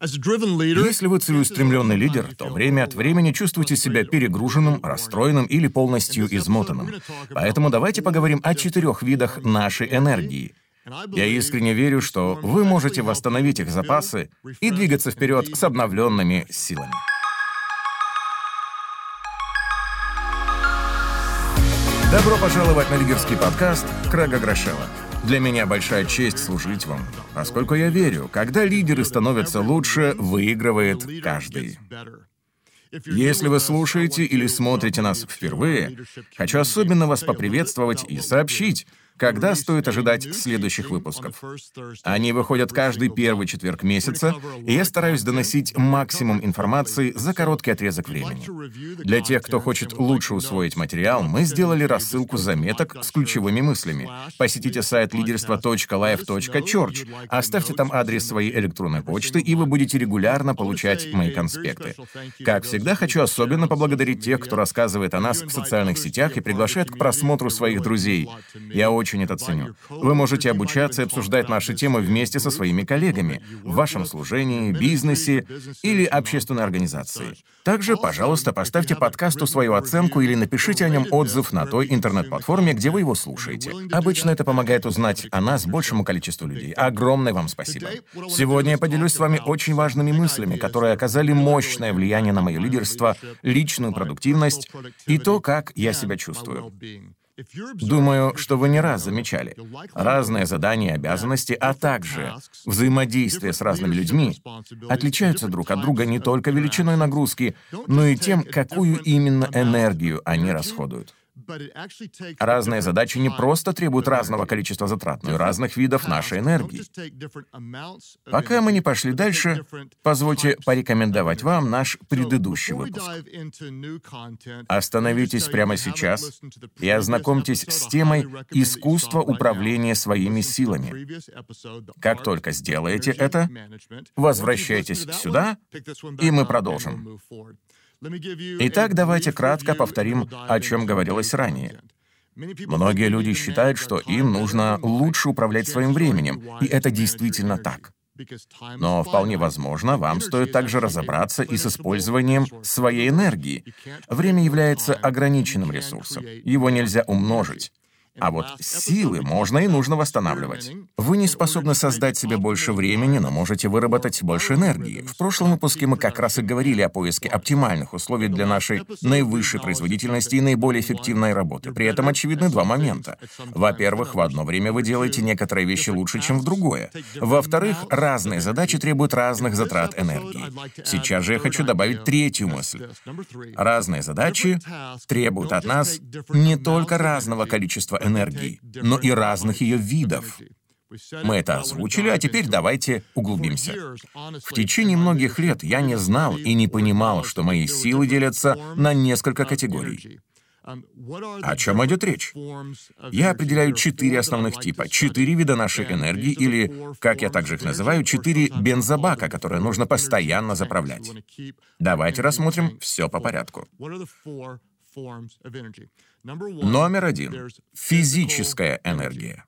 Если вы целеустремленный лидер, то время от времени чувствуете себя перегруженным, расстроенным или полностью измотанным. Поэтому давайте поговорим о четырех видах нашей энергии. Я искренне верю, что вы можете восстановить их запасы и двигаться вперед с обновленными силами. Добро пожаловать на лидерский подкаст Крага Грошева. Для меня большая честь служить вам, поскольку я верю, когда лидеры становятся лучше, выигрывает каждый. Если вы слушаете или смотрите нас впервые, хочу особенно вас поприветствовать и сообщить, когда стоит ожидать следующих выпусков? Они выходят каждый первый четверг месяца, и я стараюсь доносить максимум информации за короткий отрезок времени. Для тех, кто хочет лучше усвоить материал, мы сделали рассылку заметок с ключевыми мыслями. Посетите сайт лидерство.life.church, оставьте там адрес своей электронной почты, и вы будете регулярно получать мои конспекты. Как всегда, хочу особенно поблагодарить тех, кто рассказывает о нас в социальных сетях и приглашает к просмотру своих друзей. Я очень очень это ценю. Вы можете обучаться и обсуждать наши темы вместе со своими коллегами в вашем служении, бизнесе или общественной организации. Также, пожалуйста, поставьте подкасту свою оценку или напишите о нем отзыв на той интернет-платформе, где вы его слушаете. Обычно это помогает узнать о нас большему количеству людей. Огромное вам спасибо. Сегодня я поделюсь с вами очень важными мыслями, которые оказали мощное влияние на мое лидерство, личную продуктивность и то, как я себя чувствую. Думаю, что вы не раз замечали. Разные задания и обязанности, а также взаимодействие с разными людьми отличаются друг от друга не только величиной нагрузки, но и тем, какую именно энергию они расходуют. Разные задачи не просто требуют разного количества затрат, но и разных видов нашей энергии. Пока мы не пошли дальше, позвольте порекомендовать вам наш предыдущий выпуск. Остановитесь прямо сейчас и ознакомьтесь с темой «Искусство управления своими силами». Как только сделаете это, возвращайтесь сюда, и мы продолжим. Итак, давайте кратко повторим, о чем говорилось ранее. Многие люди считают, что им нужно лучше управлять своим временем, и это действительно так. Но вполне возможно, вам стоит также разобраться и с использованием своей энергии. Время является ограниченным ресурсом. Его нельзя умножить. А вот силы можно и нужно восстанавливать. Вы не способны создать себе больше времени, но можете выработать больше энергии. В прошлом выпуске мы как раз и говорили о поиске оптимальных условий для нашей наивысшей производительности и наиболее эффективной работы. При этом очевидны два момента. Во-первых, в одно время вы делаете некоторые вещи лучше, чем в другое. Во-вторых, разные задачи требуют разных затрат энергии. Сейчас же я хочу добавить третью мысль. Разные задачи требуют от нас не только разного количества энергии, энергии, но и разных ее видов. Мы это озвучили, а теперь давайте углубимся. В течение многих лет я не знал и не понимал, что мои силы делятся на несколько категорий. О чем идет речь? Я определяю четыре основных типа, четыре вида нашей энергии, или, как я также их называю, четыре бензобака, которые нужно постоянно заправлять. Давайте рассмотрим все по порядку. Номер один — физическая энергия.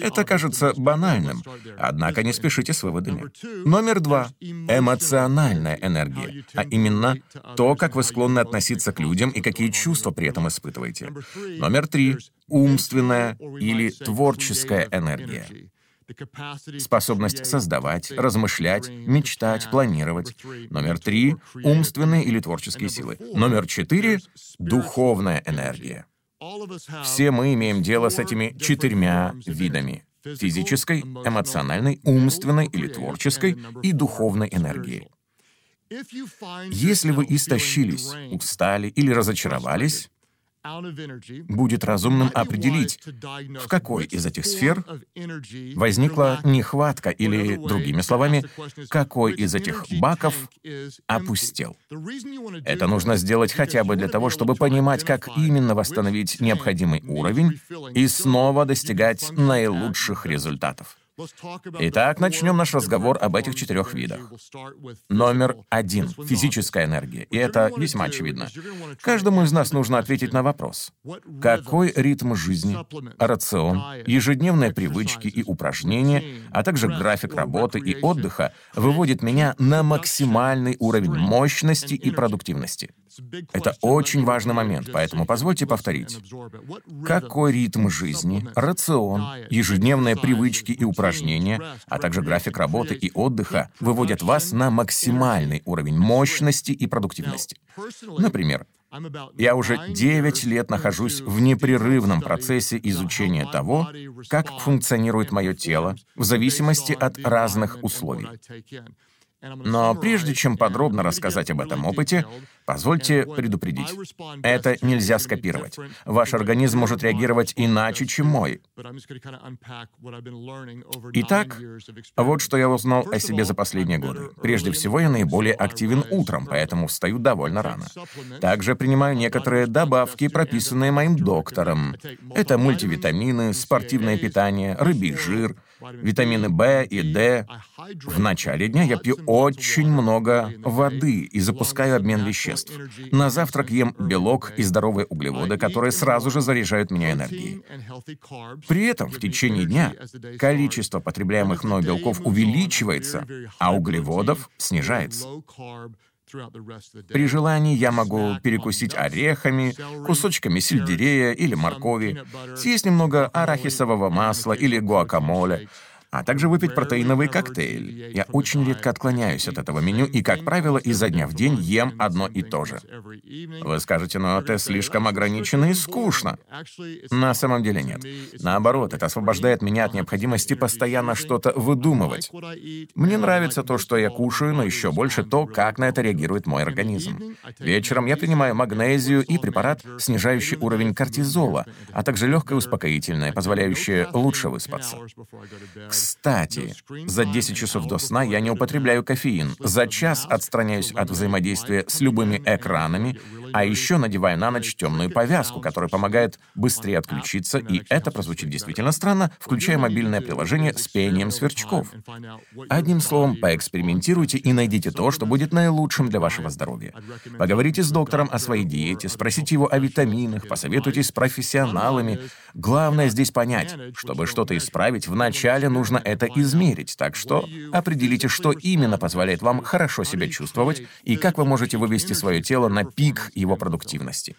Это кажется банальным, однако не спешите с выводами. Номер два — эмоциональная энергия, а именно то, как вы склонны относиться к людям и какие чувства при этом испытываете. Номер три — умственная или творческая энергия способность создавать, размышлять, мечтать, планировать. Номер три — умственные или творческие силы. Номер четыре — духовная энергия. Все мы имеем дело с этими четырьмя видами — физической, эмоциональной, умственной или творческой и духовной энергией. Если вы истощились, устали или разочаровались, будет разумным определить, в какой из этих сфер возникла нехватка или, другими словами, какой из этих баков опустел. Это нужно сделать хотя бы для того, чтобы понимать, как именно восстановить необходимый уровень и снова достигать наилучших результатов. Итак, начнем наш разговор об этих четырех видах. Номер один — физическая энергия. И это весьма очевидно. Каждому из нас нужно ответить на вопрос. Какой ритм жизни, рацион, ежедневные привычки и упражнения, а также график работы и отдыха выводит меня на максимальный уровень мощности и продуктивности? Это очень важный момент, поэтому позвольте повторить. Какой ритм жизни, рацион, ежедневные привычки и упражнения, а также график работы и отдыха выводят вас на максимальный уровень мощности и продуктивности? Например, я уже 9 лет нахожусь в непрерывном процессе изучения того, как функционирует мое тело в зависимости от разных условий. Но прежде чем подробно рассказать об этом опыте, позвольте предупредить. Это нельзя скопировать. Ваш организм может реагировать иначе, чем мой. Итак, вот что я узнал о себе за последние годы. Прежде всего, я наиболее активен утром, поэтому встаю довольно рано. Также принимаю некоторые добавки, прописанные моим доктором. Это мультивитамины, спортивное питание, рыбий жир — витамины В и D. В начале дня я пью очень много воды и запускаю обмен веществ. На завтрак ем белок и здоровые углеводы, которые сразу же заряжают меня энергией. При этом в течение дня количество потребляемых мной белков увеличивается, а углеводов снижается. При желании я могу перекусить орехами, кусочками сельдерея или моркови, съесть немного арахисового масла или гуакамоле, а также выпить протеиновый коктейль. Я очень редко отклоняюсь от этого меню и, как правило, изо дня в день ем одно и то же. Вы скажете, ну это слишком ограничено и скучно. На самом деле нет. Наоборот, это освобождает меня от необходимости постоянно что-то выдумывать. Мне нравится то, что я кушаю, но еще больше то, как на это реагирует мой организм. Вечером я принимаю магнезию и препарат, снижающий уровень кортизола, а также легкое успокоительное, позволяющее лучше выспаться. Кстати, за 10 часов до сна я не употребляю кофеин. За час отстраняюсь от взаимодействия с любыми экранами, а еще надеваю на ночь темную повязку, которая помогает быстрее отключиться, и это прозвучит действительно странно, включая мобильное приложение с пением сверчков. Одним словом, поэкспериментируйте и найдите то, что будет наилучшим для вашего здоровья. Поговорите с доктором о своей диете, спросите его о витаминах, посоветуйтесь с профессионалами. Главное здесь понять, чтобы что-то исправить, вначале нужно это измерить, так что определите, что именно позволяет вам хорошо себя чувствовать и как вы можете вывести свое тело на пик его продуктивности.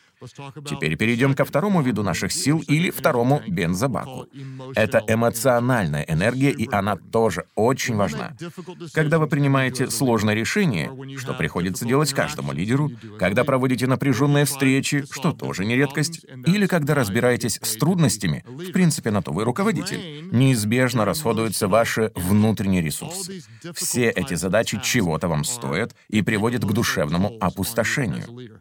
Теперь перейдем ко второму виду наших сил или второму бензобаку. Это эмоциональная энергия, и она тоже очень важна. Когда вы принимаете сложное решение, что приходится делать каждому лидеру, когда проводите напряженные встречи, что тоже не редкость, или когда разбираетесь с трудностями, в принципе, на то вы руководитель, неизбежно расходуются ваши внутренние ресурсы. Все эти задачи чего-то вам стоят и приводят к душевному опустошению.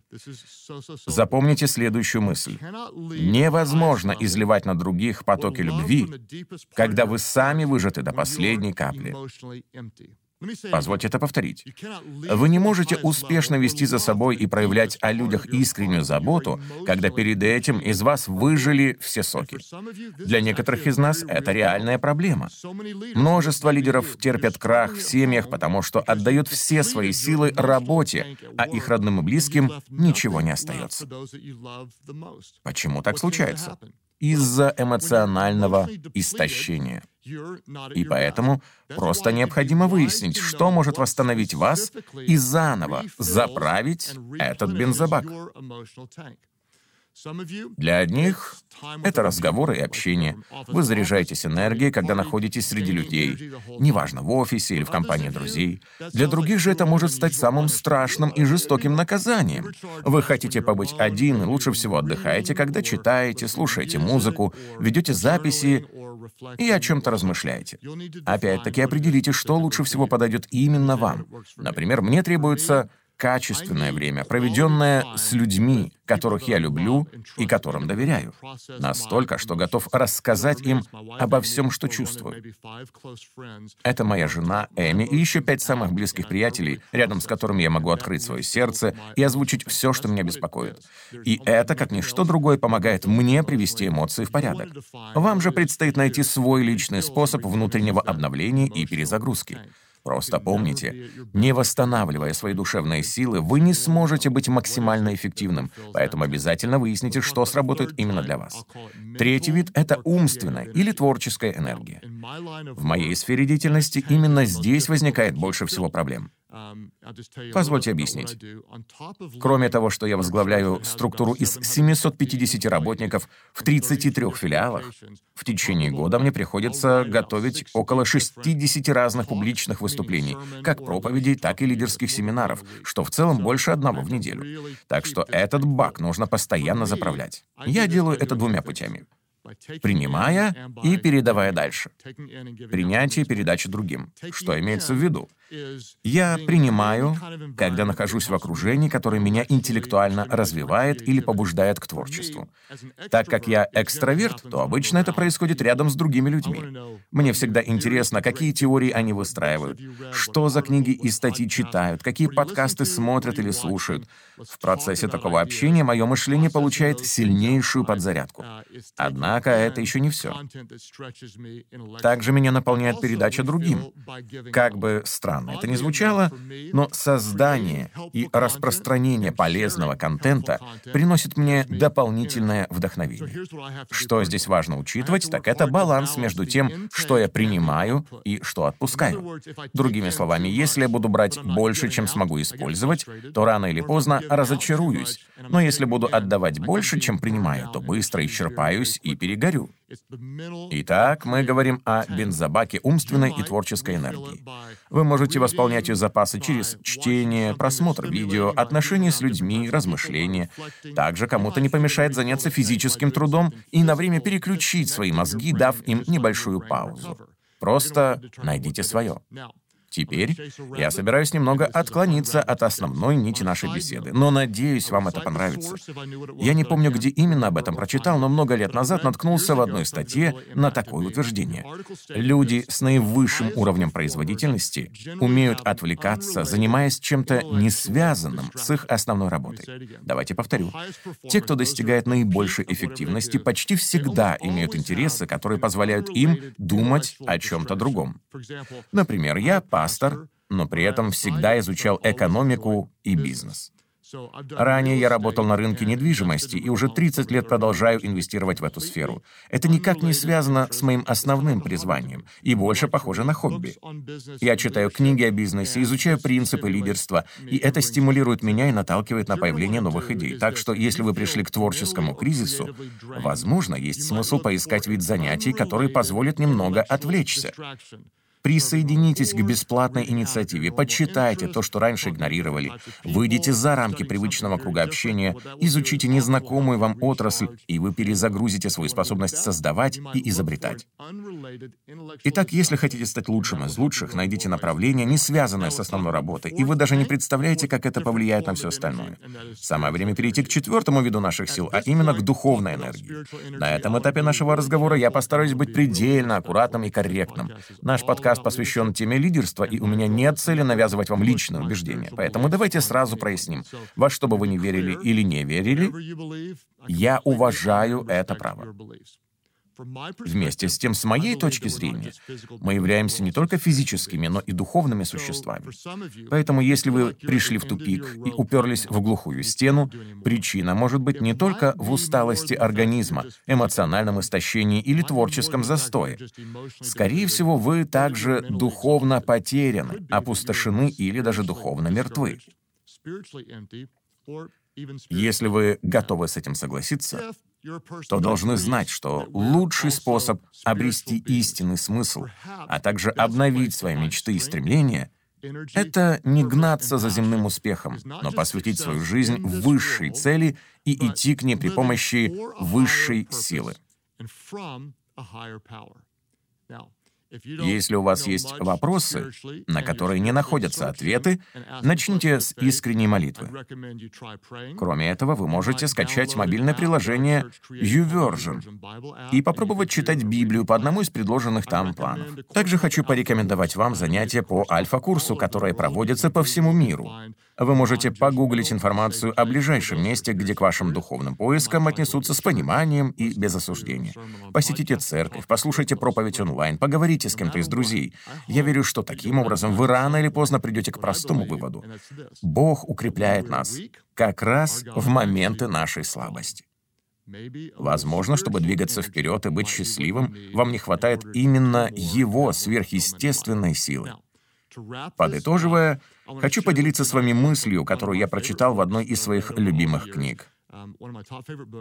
Запомните следующую мысль. Невозможно изливать на других потоки любви, когда вы сами выжаты до последней капли. Позвольте это повторить. Вы не можете успешно вести за собой и проявлять о людях искреннюю заботу, когда перед этим из вас выжили все соки. Для некоторых из нас это реальная проблема. Множество лидеров терпят крах в семьях, потому что отдают все свои силы работе, а их родным и близким ничего не остается. Почему так случается? Из-за эмоционального истощения. И поэтому просто необходимо выяснить, что может восстановить вас и заново заправить этот бензобак. Для одних это разговоры и общение. Вы заряжаетесь энергией, когда находитесь среди людей, неважно, в офисе или в компании друзей. Для других же это может стать самым страшным и жестоким наказанием. Вы хотите побыть один и лучше всего отдыхаете, когда читаете, слушаете музыку, ведете записи и о чем-то размышляете. Опять-таки определите, что лучше всего подойдет именно вам. Например, мне требуется качественное время, проведенное с людьми, которых я люблю и которым доверяю. Настолько, что готов рассказать им обо всем, что чувствую. Это моя жена Эми и еще пять самых близких приятелей, рядом с которыми я могу открыть свое сердце и озвучить все, что меня беспокоит. И это, как ничто другое, помогает мне привести эмоции в порядок. Вам же предстоит найти свой личный способ внутреннего обновления и перезагрузки. Просто помните, не восстанавливая свои душевные силы, вы не сможете быть максимально эффективным, поэтому обязательно выясните, что сработает именно для вас. Третий вид — это умственная или творческая энергия. В моей сфере деятельности именно здесь возникает больше всего проблем. Позвольте объяснить. Кроме того, что я возглавляю структуру из 750 работников в 33 филиалах, в течение года мне приходится готовить около 60 разных публичных выступлений, как проповедей, так и лидерских семинаров, что в целом больше одного в неделю. Так что этот баг нужно постоянно заправлять. Я делаю это двумя путями принимая и передавая дальше. Принятие и передача другим. Что имеется в виду? Я принимаю, когда нахожусь в окружении, которое меня интеллектуально развивает или побуждает к творчеству. Так как я экстраверт, то обычно это происходит рядом с другими людьми. Мне всегда интересно, какие теории они выстраивают, что за книги и статьи читают, какие подкасты смотрят или слушают. В процессе такого общения мое мышление получает сильнейшую подзарядку. Однако это еще не все. Также меня наполняет передача другим. Как бы странно странно это не звучало, но создание и распространение полезного контента приносит мне дополнительное вдохновение. Что здесь важно учитывать, так это баланс между тем, что я принимаю и что отпускаю. Другими словами, если я буду брать больше, чем смогу использовать, то рано или поздно разочаруюсь. Но если буду отдавать больше, чем принимаю, то быстро исчерпаюсь и перегорю. Итак, мы говорим о бензобаке умственной и творческой энергии. Вы можете восполнять ее запасы через чтение, просмотр видео, отношения с людьми, размышления. Также кому-то не помешает заняться физическим трудом и на время переключить свои мозги, дав им небольшую паузу. Просто найдите свое. Теперь я собираюсь немного отклониться от основной нити нашей беседы, но надеюсь, вам это понравится. Я не помню, где именно об этом прочитал, но много лет назад наткнулся в одной статье на такое утверждение. Люди с наивысшим уровнем производительности умеют отвлекаться, занимаясь чем-то не связанным с их основной работой. Давайте повторю. Те, кто достигает наибольшей эффективности, почти всегда имеют интересы, которые позволяют им думать о чем-то другом. Например, я пастор, но при этом всегда изучал экономику и бизнес. Ранее я работал на рынке недвижимости и уже 30 лет продолжаю инвестировать в эту сферу. Это никак не связано с моим основным призванием и больше похоже на хобби. Я читаю книги о бизнесе, изучаю принципы лидерства, и это стимулирует меня и наталкивает на появление новых идей. Так что если вы пришли к творческому кризису, возможно, есть смысл поискать вид занятий, который позволит немного отвлечься. Присоединитесь к бесплатной инициативе, почитайте то, что раньше игнорировали, выйдите за рамки привычного круга общения, изучите незнакомую вам отрасль, и вы перезагрузите свою способность создавать и изобретать. Итак, если хотите стать лучшим из лучших, найдите направление, не связанное с основной работой, и вы даже не представляете, как это повлияет на все остальное. Самое время перейти к четвертому виду наших сил, а именно к духовной энергии. На этом этапе нашего разговора я постараюсь быть предельно аккуратным и корректным. Наш подкаст подкаст посвящен теме лидерства, и у меня нет цели навязывать вам личное убеждение. Поэтому давайте сразу проясним. Во что бы вы ни верили или не верили, я уважаю это право. Вместе с тем, с моей точки зрения, мы являемся не только физическими, но и духовными существами. Поэтому, если вы пришли в тупик и уперлись в глухую стену, причина может быть не только в усталости организма, эмоциональном истощении или творческом застое. Скорее всего, вы также духовно потеряны, опустошены или даже духовно мертвы. Если вы готовы с этим согласиться, то должны знать, что лучший способ обрести истинный смысл, а также обновить свои мечты и стремления — это не гнаться за земным успехом, но посвятить свою жизнь высшей цели и идти к ней при помощи высшей силы. Если у вас есть вопросы, на которые не находятся ответы, начните с искренней молитвы. Кроме этого, вы можете скачать мобильное приложение YouVersion и попробовать читать Библию по одному из предложенных там планов. Также хочу порекомендовать вам занятия по альфа-курсу, которые проводятся по всему миру. Вы можете погуглить информацию о ближайшем месте, где к вашим духовным поискам отнесутся с пониманием и без осуждения. Посетите церковь, послушайте проповедь онлайн, поговорите с кем-то из друзей. Я верю, что таким образом вы рано или поздно придете к простому выводу. Бог укрепляет нас как раз в моменты нашей слабости. Возможно, чтобы двигаться вперед и быть счастливым, вам не хватает именно его сверхъестественной силы. Подытоживая, хочу поделиться с вами мыслью, которую я прочитал в одной из своих любимых книг.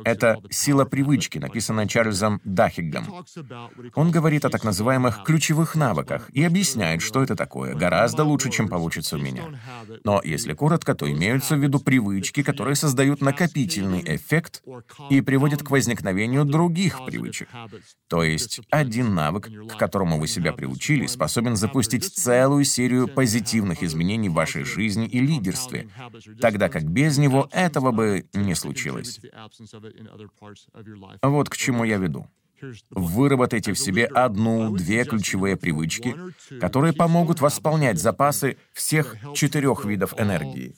Это «Сила привычки», написанная Чарльзом Дахиггом. Он говорит о так называемых ключевых навыках и объясняет, что это такое, гораздо лучше, чем получится у меня. Но если коротко, то имеются в виду привычки, которые создают накопительный эффект и приводят к возникновению других привычек. То есть один навык, к которому вы себя приучили, способен запустить целую серию позитивных изменений в вашей жизни и лидерстве, тогда как без него этого бы не случилось случилось. Вот к чему я веду. Выработайте в себе одну-две ключевые привычки, которые помогут восполнять запасы всех четырех видов энергии.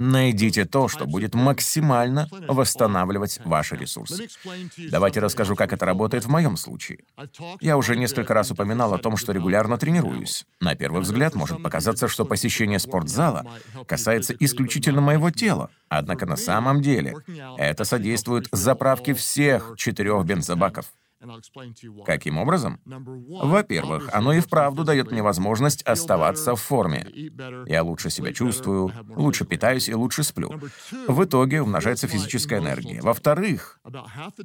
Найдите то, что будет максимально восстанавливать ваши ресурсы. Давайте расскажу, как это работает в моем случае. Я уже несколько раз упоминал о том, что регулярно тренируюсь. На первый взгляд может показаться, что посещение спортзала касается исключительно моего тела. Однако на самом деле это содействует заправке всех четырех бензобаков. Каким образом? Во-первых, оно и вправду дает мне возможность оставаться в форме. Я лучше себя чувствую, лучше питаюсь и лучше сплю. В итоге умножается физическая энергия. Во-вторых,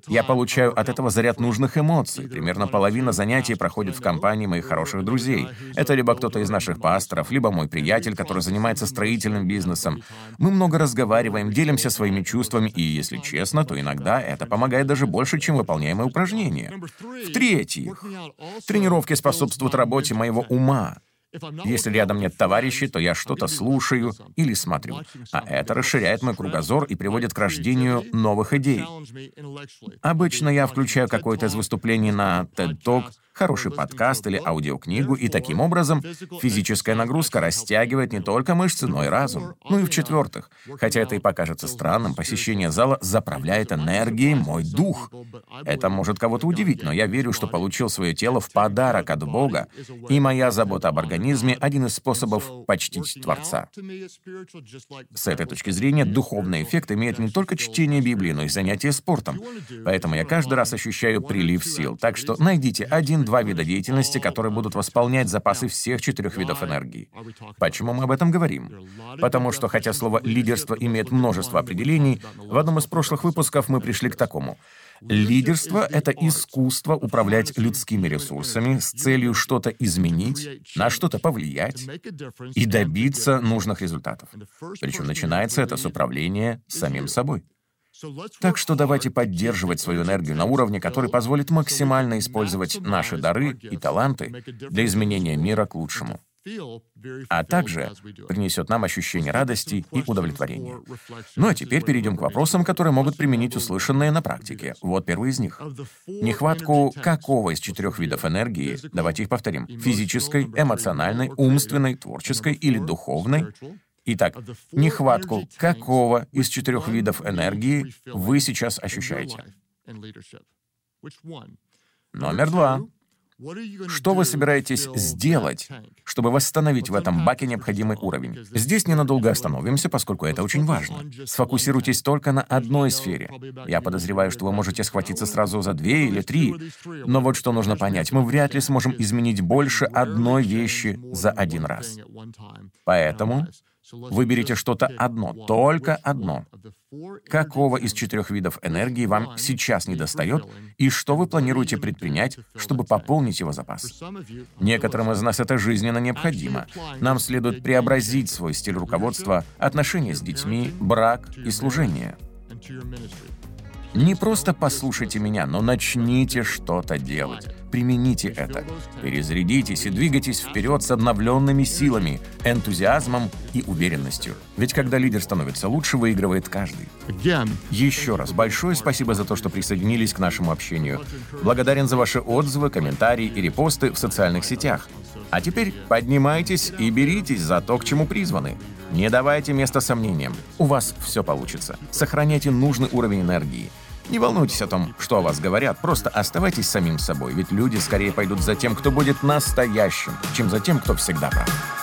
я получаю от этого заряд нужных эмоций. Примерно половина занятий проходит в компании моих хороших друзей. Это либо кто-то из наших пасторов, либо мой приятель, который занимается строительным бизнесом. Мы много разговариваем, делимся своими чувствами, и, если честно, то иногда это помогает даже больше, чем выполняемые упражнения мышления. В-третьих, тренировки способствуют работе моего ума. Если рядом нет товарищей, то я что-то слушаю или смотрю. А это расширяет мой кругозор и приводит к рождению новых идей. Обычно я включаю какое-то из выступлений на TED Talk хороший подкаст или аудиокнигу, и таким образом физическая нагрузка растягивает не только мышцы, но и разум. Ну и в-четвертых, хотя это и покажется странным, посещение зала заправляет энергией мой дух. Это может кого-то удивить, но я верю, что получил свое тело в подарок от Бога, и моя забота об организме — один из способов почтить Творца. С этой точки зрения, духовный эффект имеет не только чтение Библии, но и занятие спортом. Поэтому я каждый раз ощущаю прилив сил. Так что найдите один два вида деятельности, которые будут восполнять запасы всех четырех видов энергии. Почему мы об этом говорим? Потому что, хотя слово «лидерство» имеет множество определений, в одном из прошлых выпусков мы пришли к такому. Лидерство — это искусство управлять людскими ресурсами с целью что-то изменить, на что-то повлиять и добиться нужных результатов. Причем начинается это с управления самим собой. Так что давайте поддерживать свою энергию на уровне, который позволит максимально использовать наши дары и таланты для изменения мира к лучшему а также принесет нам ощущение радости и удовлетворения. Ну а теперь перейдем к вопросам, которые могут применить услышанное на практике. Вот первый из них. Нехватку какого из четырех видов энергии, давайте их повторим, физической, эмоциональной, умственной, творческой или духовной, Итак, нехватку какого из четырех видов энергии вы сейчас ощущаете? Номер два. Что вы собираетесь сделать, чтобы восстановить в этом баке необходимый уровень? Здесь ненадолго остановимся, поскольку это очень важно. Сфокусируйтесь только на одной сфере. Я подозреваю, что вы можете схватиться сразу за две или три. Но вот что нужно понять. Мы вряд ли сможем изменить больше одной вещи за один раз. Поэтому Выберите что-то одно, только одно. Какого из четырех видов энергии вам сейчас недостает и что вы планируете предпринять, чтобы пополнить его запас? Некоторым из нас это жизненно необходимо. Нам следует преобразить свой стиль руководства, отношения с детьми, брак и служение. Не просто послушайте меня, но начните что-то делать. примените это. Перезарядитесь и двигайтесь вперед с обновленными силами, энтузиазмом и уверенностью. Ведь когда лидер становится лучше, выигрывает каждый. Еще раз большое спасибо за то, что присоединились к нашему общению. Благодарен за ваши отзывы, комментарии и репосты в социальных сетях. А теперь поднимайтесь и беритесь за то, к чему призваны. Не давайте места сомнениям. У вас все получится. Сохраняйте нужный уровень энергии. Не волнуйтесь о том, что о вас говорят, просто оставайтесь самим собой, ведь люди скорее пойдут за тем, кто будет настоящим, чем за тем, кто всегда прав.